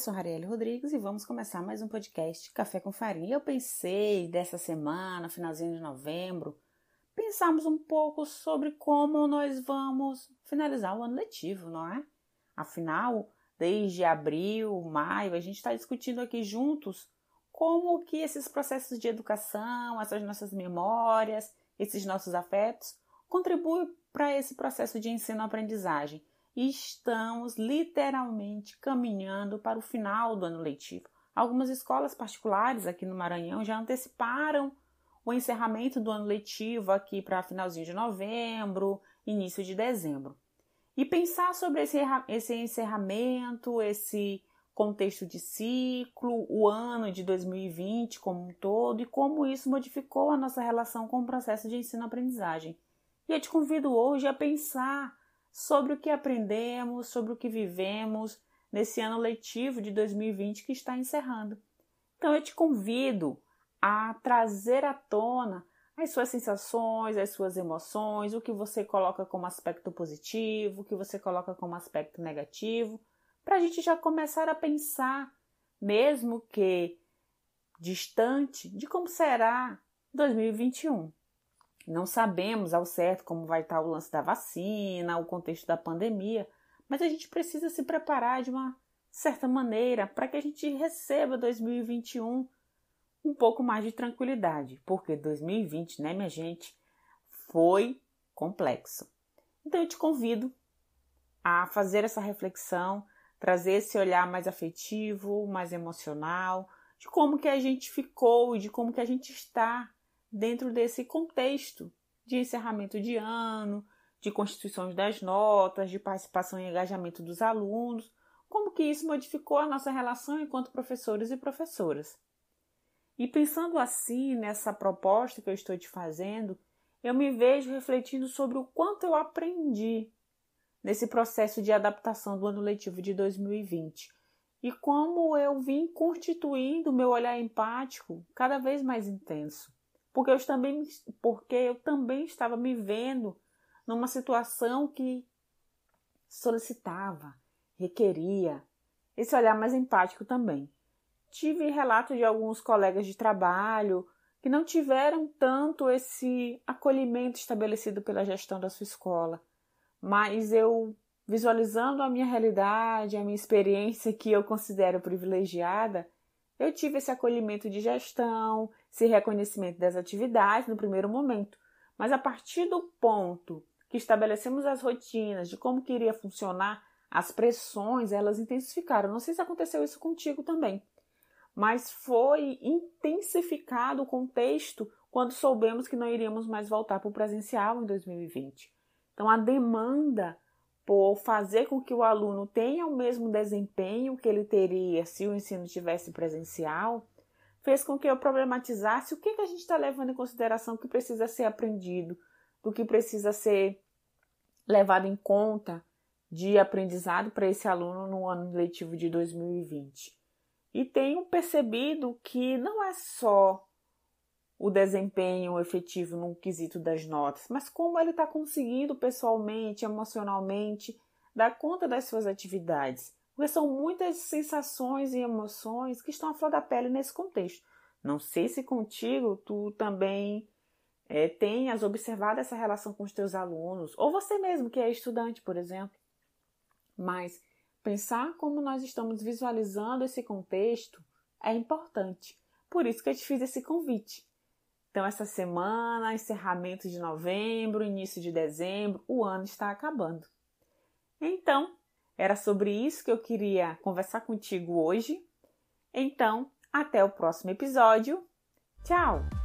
sou Rarielle Rodrigues e vamos começar mais um podcast Café com Farinha. Eu pensei dessa semana, finalzinho de novembro, pensarmos um pouco sobre como nós vamos finalizar o ano letivo, não é? Afinal, desde abril, maio, a gente está discutindo aqui juntos como que esses processos de educação, essas nossas memórias, esses nossos afetos contribuem para esse processo de ensino-aprendizagem estamos literalmente caminhando para o final do ano letivo. Algumas escolas particulares aqui no Maranhão já anteciparam o encerramento do ano letivo aqui para finalzinho de novembro, início de dezembro. E pensar sobre esse, esse encerramento, esse contexto de ciclo, o ano de 2020 como um todo e como isso modificou a nossa relação com o processo de ensino-aprendizagem. E eu te convido hoje a pensar sobre o que aprendemos, sobre o que vivemos nesse ano letivo de 2020 que está encerrando. Então eu te convido a trazer à tona as suas sensações, as suas emoções, o que você coloca como aspecto positivo, o que você coloca como aspecto negativo, para a gente já começar a pensar, mesmo que distante, de como será 2021. Não sabemos ao certo como vai estar o lance da vacina, o contexto da pandemia, mas a gente precisa se preparar de uma certa maneira para que a gente receba 2021 um pouco mais de tranquilidade, porque 2020, né, minha gente, foi complexo. Então eu te convido a fazer essa reflexão, trazer esse olhar mais afetivo, mais emocional, de como que a gente ficou e de como que a gente está dentro desse contexto de encerramento de ano, de constituições das notas, de participação e engajamento dos alunos, como que isso modificou a nossa relação enquanto professores e professoras. E pensando assim nessa proposta que eu estou te fazendo, eu me vejo refletindo sobre o quanto eu aprendi nesse processo de adaptação do ano letivo de 2020 e como eu vim constituindo meu olhar empático cada vez mais intenso porque eu também, porque eu também estava me vendo numa situação que solicitava, requeria esse olhar mais empático também. Tive relatos de alguns colegas de trabalho que não tiveram tanto esse acolhimento estabelecido pela gestão da sua escola, mas eu visualizando a minha realidade, a minha experiência que eu considero privilegiada, eu tive esse acolhimento de gestão, esse reconhecimento das atividades no primeiro momento, mas a partir do ponto que estabelecemos as rotinas de como que iria funcionar, as pressões elas intensificaram. Não sei se aconteceu isso contigo também, mas foi intensificado o contexto quando soubemos que não iríamos mais voltar para o presencial em 2020. Então a demanda por fazer com que o aluno tenha o mesmo desempenho que ele teria se o ensino tivesse presencial, fez com que eu problematizasse o que, que a gente está levando em consideração que precisa ser aprendido, do que precisa ser levado em conta de aprendizado para esse aluno no ano letivo de 2020. E tenho percebido que não é só o desempenho efetivo no quesito das notas, mas como ele está conseguindo pessoalmente, emocionalmente, dar conta das suas atividades. Porque são muitas sensações e emoções que estão à flor da pele nesse contexto. Não sei se contigo tu também é, tenhas observado essa relação com os teus alunos, ou você mesmo que é estudante, por exemplo. Mas pensar como nós estamos visualizando esse contexto é importante. Por isso que eu te fiz esse convite. Então, essa semana, encerramento de novembro, início de dezembro, o ano está acabando. Então, era sobre isso que eu queria conversar contigo hoje. Então, até o próximo episódio. Tchau!